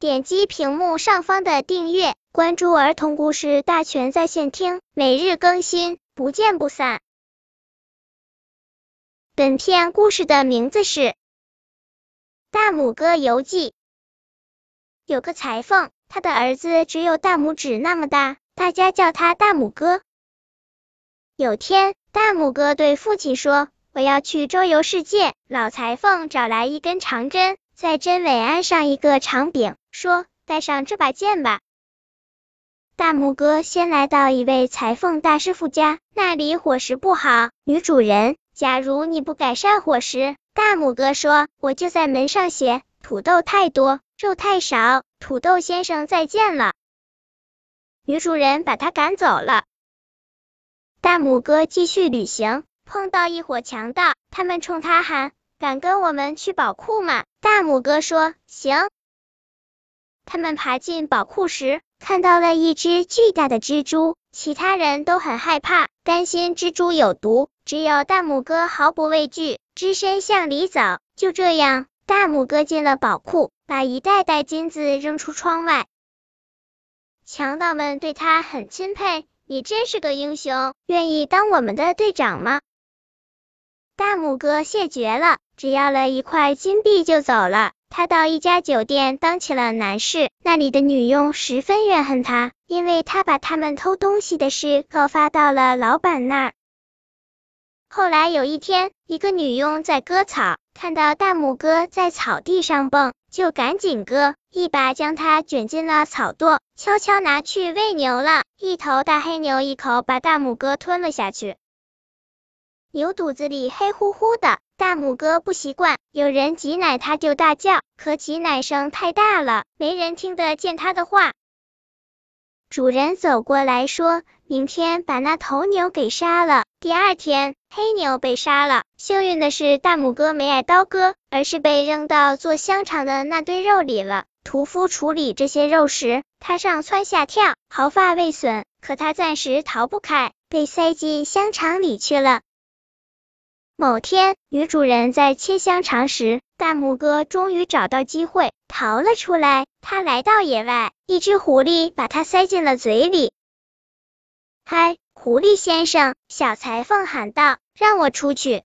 点击屏幕上方的订阅，关注儿童故事大全在线听，每日更新，不见不散。本片故事的名字是《大拇哥游记》。有个裁缝，他的儿子只有大拇指那么大，大家叫他大拇哥。有天，大拇哥对父亲说：“我要去周游世界。”老裁缝找来一根长针，在针尾安上一个长柄，说：“带上这把剑吧。”大拇哥先来到一位裁缝大师傅家，那里伙食不好。女主人，假如你不改善伙食，大拇哥说，我就在门上写：土豆太多，肉太少。土豆先生再见了。女主人把他赶走了。大拇哥继续旅行，碰到一伙强盗，他们冲他喊：“敢跟我们去宝库吗？”大拇哥说：“行。”他们爬进宝库时，看到了一只巨大的蜘蛛，其他人都很害怕，担心蜘蛛有毒，只有大拇哥毫不畏惧，只身向里走。就这样，大拇哥进了宝库，把一袋袋金子扔出窗外。强盗们对他很钦佩。你真是个英雄，愿意当我们的队长吗？大拇哥谢绝了，只要了一块金币就走了。他到一家酒店当起了男士，那里的女佣十分怨恨他，因为他把他们偷东西的事告发到了老板那儿。后来有一天，一个女佣在割草，看到大拇哥在草地上蹦，就赶紧割，一把将他卷进了草垛，悄悄拿去喂牛了。一头大黑牛一口把大拇哥吞了下去，牛肚子里黑乎乎的，大拇哥不习惯，有人挤奶他就大叫，可挤奶声太大了，没人听得见他的话。主人走过来说：“明天把那头牛给杀了。”第二天，黑牛被杀了。幸运的是，大拇哥没挨刀割，而是被扔到做香肠的那堆肉里了。屠夫处理这些肉时，他上蹿下跳，毫发未损。可他暂时逃不开，被塞进香肠里去了。某天，女主人在切香肠时，大拇哥终于找到机会逃了出来。他来到野外，一只狐狸把他塞进了嘴里。嗨，狐狸先生！小裁缝喊道：“让我出去。”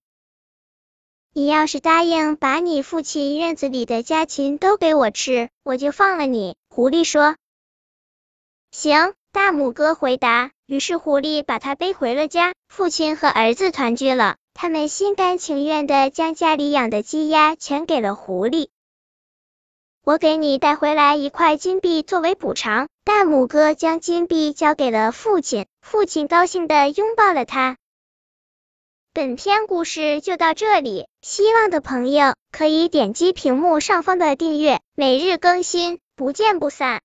你要是答应把你父亲院子里的家禽都给我吃，我就放了你。狐狸说。行，大拇哥回答。于是狐狸把他背回了家，父亲和儿子团聚了。他们心甘情愿的将家里养的鸡鸭全给了狐狸。我给你带回来一块金币作为补偿。大拇哥将金币交给了父亲，父亲高兴的拥抱了他。本篇故事就到这里，希望的朋友可以点击屏幕上方的订阅，每日更新，不见不散。